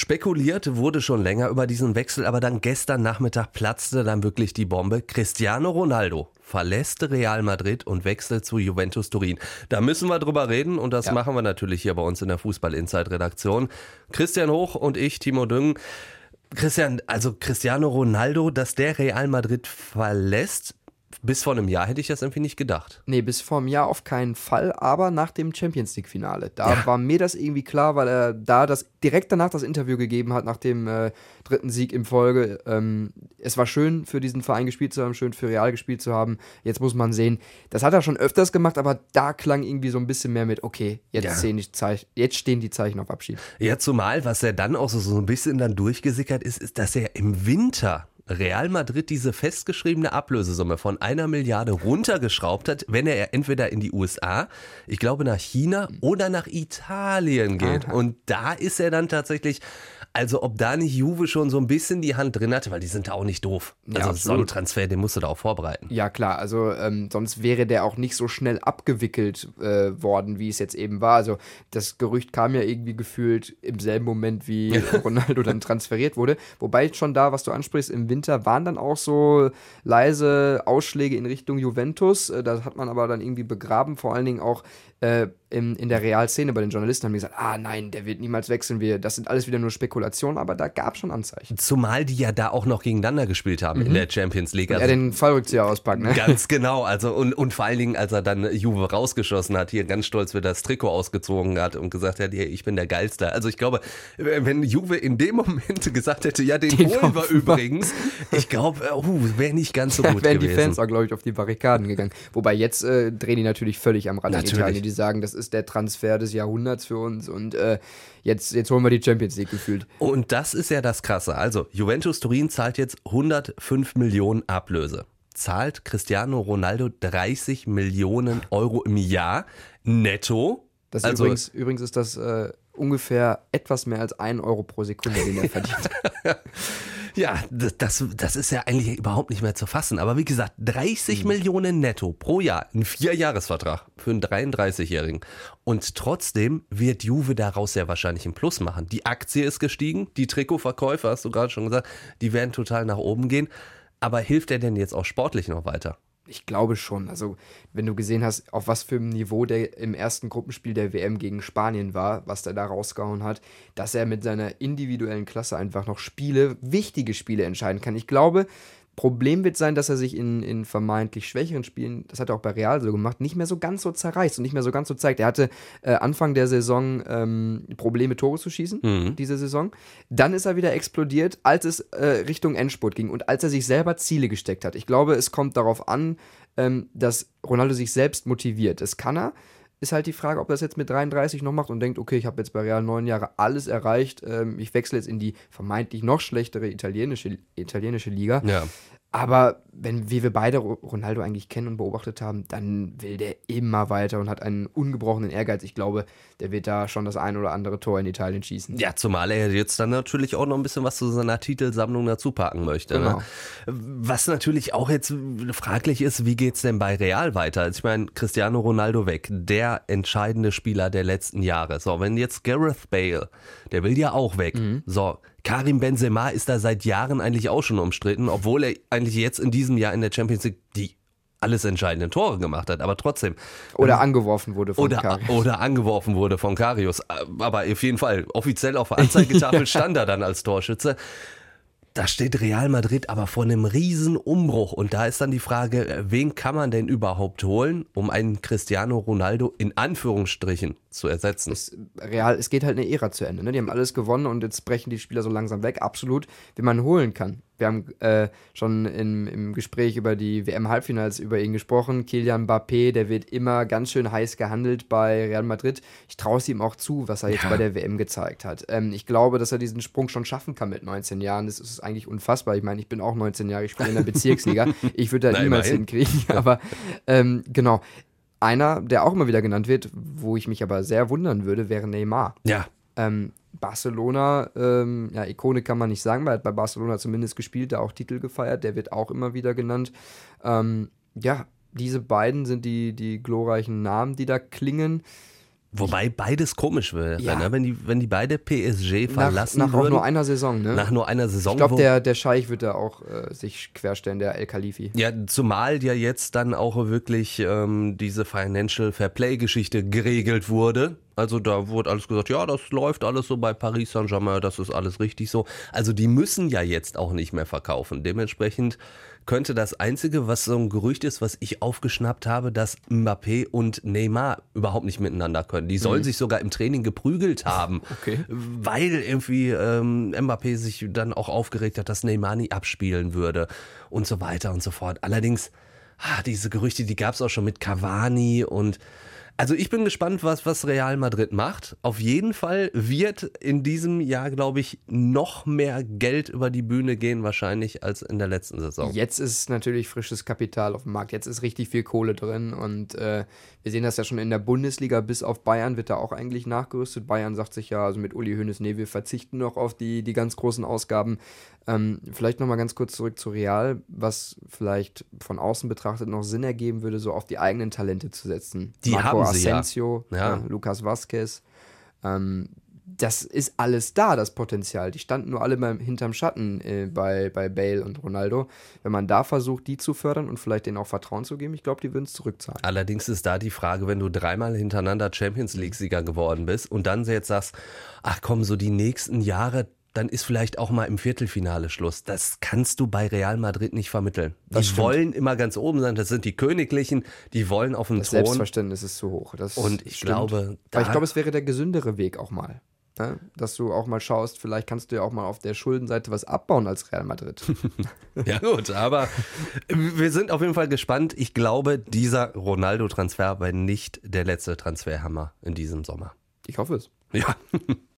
Spekuliert wurde schon länger über diesen Wechsel, aber dann gestern Nachmittag platzte dann wirklich die Bombe. Cristiano Ronaldo verlässt Real Madrid und wechselt zu Juventus Turin. Da müssen wir drüber reden und das ja. machen wir natürlich hier bei uns in der Fußball Inside Redaktion. Christian Hoch und ich, Timo Düngen. Christian, also Cristiano Ronaldo, dass der Real Madrid verlässt, bis vor einem Jahr hätte ich das irgendwie nicht gedacht. Nee, bis vor einem Jahr auf keinen Fall, aber nach dem Champions League-Finale. Da ja. war mir das irgendwie klar, weil er da das direkt danach das Interview gegeben hat, nach dem äh, dritten Sieg im Folge. Ähm, es war schön für diesen Verein gespielt zu haben, schön für Real gespielt zu haben. Jetzt muss man sehen, das hat er schon öfters gemacht, aber da klang irgendwie so ein bisschen mehr mit, okay, jetzt, ja. stehen, die Zeichen, jetzt stehen die Zeichen auf Abschied. Ja, zumal, was er dann auch so, so ein bisschen dann durchgesickert ist, ist, dass er im Winter Real Madrid diese festgeschriebene Ablösesumme von einer Milliarde runtergeschraubt hat, wenn er entweder in die USA, ich glaube nach China oder nach Italien geht. Aha. Und da ist er dann tatsächlich also ob da nicht Juve schon so ein bisschen die Hand drin hatte, weil die sind da auch nicht doof. Also ja, so einen Transfer, den musst du da auch vorbereiten. Ja klar, also ähm, sonst wäre der auch nicht so schnell abgewickelt äh, worden, wie es jetzt eben war. Also das Gerücht kam ja irgendwie gefühlt im selben Moment, wie Ronaldo dann transferiert wurde. Wobei schon da, was du ansprichst, im Winter waren dann auch so leise Ausschläge in Richtung Juventus. Äh, das hat man aber dann irgendwie begraben, vor allen Dingen auch äh, in, in der Realszene bei den Journalisten haben die gesagt, ah nein, der wird niemals wechseln, wir, das sind alles wieder nur Spekulationen, aber da gab es schon Anzeichen. Zumal die ja da auch noch gegeneinander gespielt haben mhm. in der Champions League. Also, er den Fallrückzieher auspackt, ne? Ganz genau, also und, und vor allen Dingen, als er dann Juve rausgeschossen hat, hier ganz stolz wieder das Trikot ausgezogen hat und gesagt hat, ich bin der Geilste. Also ich glaube, wenn Juve in dem Moment gesagt hätte, ja, den, den holen wir übrigens, ich glaube, uh, wäre nicht ganz so gut wären gewesen. die Fans auch, glaube ich, auf die Barrikaden gegangen. Wobei jetzt äh, drehen die natürlich völlig am Rad in Italien. Die sagen, das ist der Transfer des Jahrhunderts für uns und äh, jetzt, jetzt holen wir die Champions League gefühlt. Und das ist ja das Krasse. Also, Juventus Turin zahlt jetzt 105 Millionen Ablöse. Zahlt Cristiano Ronaldo 30 Millionen Euro im Jahr netto. Das also, übrigens, übrigens ist das äh, ungefähr etwas mehr als ein Euro pro Sekunde, den er verdient. Ja, das, das ist ja eigentlich überhaupt nicht mehr zu fassen. Aber wie gesagt, 30 mhm. Millionen netto pro Jahr, ein Vierjahresvertrag für einen 33-Jährigen. Und trotzdem wird Juve daraus ja wahrscheinlich einen Plus machen. Die Aktie ist gestiegen, die Trikotverkäufe, hast du gerade schon gesagt, die werden total nach oben gehen. Aber hilft er denn jetzt auch sportlich noch weiter? Ich glaube schon. Also, wenn du gesehen hast, auf was für einem Niveau der im ersten Gruppenspiel der WM gegen Spanien war, was der da rausgehauen hat, dass er mit seiner individuellen Klasse einfach noch Spiele, wichtige Spiele entscheiden kann. Ich glaube, Problem wird sein, dass er sich in, in vermeintlich schwächeren Spielen, das hat er auch bei Real so gemacht, nicht mehr so ganz so zerreißt und nicht mehr so ganz so zeigt. Er hatte äh, Anfang der Saison ähm, Probleme, Tore zu schießen, mhm. diese Saison. Dann ist er wieder explodiert, als es äh, Richtung Endspurt ging und als er sich selber Ziele gesteckt hat. Ich glaube, es kommt darauf an, ähm, dass Ronaldo sich selbst motiviert. Das kann er ist halt die Frage, ob er das jetzt mit 33 noch macht und denkt, okay, ich habe jetzt bei Real neun Jahre alles erreicht, ähm, ich wechsle jetzt in die vermeintlich noch schlechtere italienische, italienische Liga. Ja. Aber wenn wie wir beide Ronaldo eigentlich kennen und beobachtet haben, dann will der immer weiter und hat einen ungebrochenen Ehrgeiz. Ich glaube, der wird da schon das ein oder andere Tor in Italien schießen. Ja, zumal er jetzt dann natürlich auch noch ein bisschen was zu seiner Titelsammlung dazu packen möchte. Ne? Genau. Ne? Was natürlich auch jetzt fraglich ist, wie geht es denn bei Real weiter? Also ich meine, Cristiano Ronaldo weg, der entscheidende Spieler der letzten Jahre. So, wenn jetzt Gareth Bale, der will ja auch weg. Mhm. So, Karim Benzema ist da seit Jahren eigentlich auch schon umstritten, obwohl er eigentlich jetzt in diesem Jahr in der Champions League die alles entscheidenden Tore gemacht hat, aber trotzdem. Oder ähm, angeworfen wurde von oder, Karius. Oder angeworfen wurde von Karius. Aber auf jeden Fall, offiziell auf der Anzeigetafel stand er dann als Torschütze. Da steht Real Madrid aber vor einem riesen Umbruch und da ist dann die Frage, wen kann man denn überhaupt holen, um einen Cristiano Ronaldo in Anführungsstrichen zu ersetzen? Es, Real, es geht halt eine Ära zu Ende. Ne? Die haben alles gewonnen und jetzt brechen die Spieler so langsam weg. Absolut, wen man holen kann. Wir haben äh, schon in, im Gespräch über die WM-Halbfinals über ihn gesprochen. Kilian Mbappé, der wird immer ganz schön heiß gehandelt bei Real Madrid. Ich traue es ihm auch zu, was er jetzt ja. bei der WM gezeigt hat. Ähm, ich glaube, dass er diesen Sprung schon schaffen kann mit 19 Jahren. Das ist eigentlich unfassbar. Ich meine, ich bin auch 19 Jahre, ich spiele in der Bezirksliga. Ich würde da niemals immerhin. hinkriegen. Aber ähm, genau. Einer, der auch immer wieder genannt wird, wo ich mich aber sehr wundern würde, wäre Neymar. Ja. Ähm, Barcelona, ähm, ja, Ikone kann man nicht sagen, weil er hat bei Barcelona zumindest gespielt, da auch Titel gefeiert, der wird auch immer wieder genannt. Ähm, ja, diese beiden sind die, die glorreichen Namen, die da klingen. Wobei beides komisch wäre, ja. ne? wenn, die, wenn die beide PSG verlassen nach, nach würden. Nach nur einer Saison, ne? Nach nur einer Saison. Ich glaube, der, der Scheich wird da auch äh, sich querstellen, der El Khalifi. Ja, zumal ja jetzt dann auch wirklich ähm, diese Financial Fair Play-Geschichte geregelt wurde. Also da wurde alles gesagt, ja, das läuft alles so bei Paris Saint-Germain, das ist alles richtig so. Also die müssen ja jetzt auch nicht mehr verkaufen. Dementsprechend könnte das Einzige, was so ein Gerücht ist, was ich aufgeschnappt habe, dass Mbappé und Neymar überhaupt nicht miteinander können. Die sollen mhm. sich sogar im Training geprügelt haben, okay. weil irgendwie ähm, Mbappé sich dann auch aufgeregt hat, dass Neymar nie abspielen würde und so weiter und so fort. Allerdings, ah, diese Gerüchte, die gab es auch schon mit Cavani und also ich bin gespannt, was, was Real Madrid macht. Auf jeden Fall wird in diesem Jahr, glaube ich, noch mehr Geld über die Bühne gehen, wahrscheinlich, als in der letzten Saison. Jetzt ist natürlich frisches Kapital auf dem Markt. Jetzt ist richtig viel Kohle drin. Und äh, wir sehen das ja schon in der Bundesliga. Bis auf Bayern wird da auch eigentlich nachgerüstet. Bayern sagt sich ja, also mit Uli Hoeneß, nee, wir verzichten noch auf die, die ganz großen Ausgaben. Ähm, vielleicht nochmal ganz kurz zurück zu Real, was vielleicht von außen betrachtet noch Sinn ergeben würde, so auf die eigenen Talente zu setzen. Die Marco haben Asensio, ja. Ja. Lucas Vazquez. Ähm, das ist alles da, das Potenzial. Die standen nur alle beim, hinterm Schatten äh, bei, bei Bale und Ronaldo. Wenn man da versucht, die zu fördern und vielleicht denen auch Vertrauen zu geben, ich glaube, die würden es zurückzahlen. Allerdings ist da die Frage, wenn du dreimal hintereinander Champions League-Sieger geworden bist und dann jetzt sagst, ach komm, so die nächsten Jahre, dann ist vielleicht auch mal im Viertelfinale Schluss. Das kannst du bei Real Madrid nicht vermitteln. Das die stimmt. wollen immer ganz oben sein. Das sind die Königlichen, die wollen auf dem das Thron. Selbstverständnis ist zu hoch. Das und ich stimmt. glaube, Aber ich glaube, es wäre der gesündere Weg auch mal. Ne? Dass du auch mal schaust, vielleicht kannst du ja auch mal auf der Schuldenseite was abbauen als Real Madrid. ja, gut, aber wir sind auf jeden Fall gespannt. Ich glaube, dieser Ronaldo-Transfer war nicht der letzte Transferhammer in diesem Sommer. Ich hoffe es. Ja.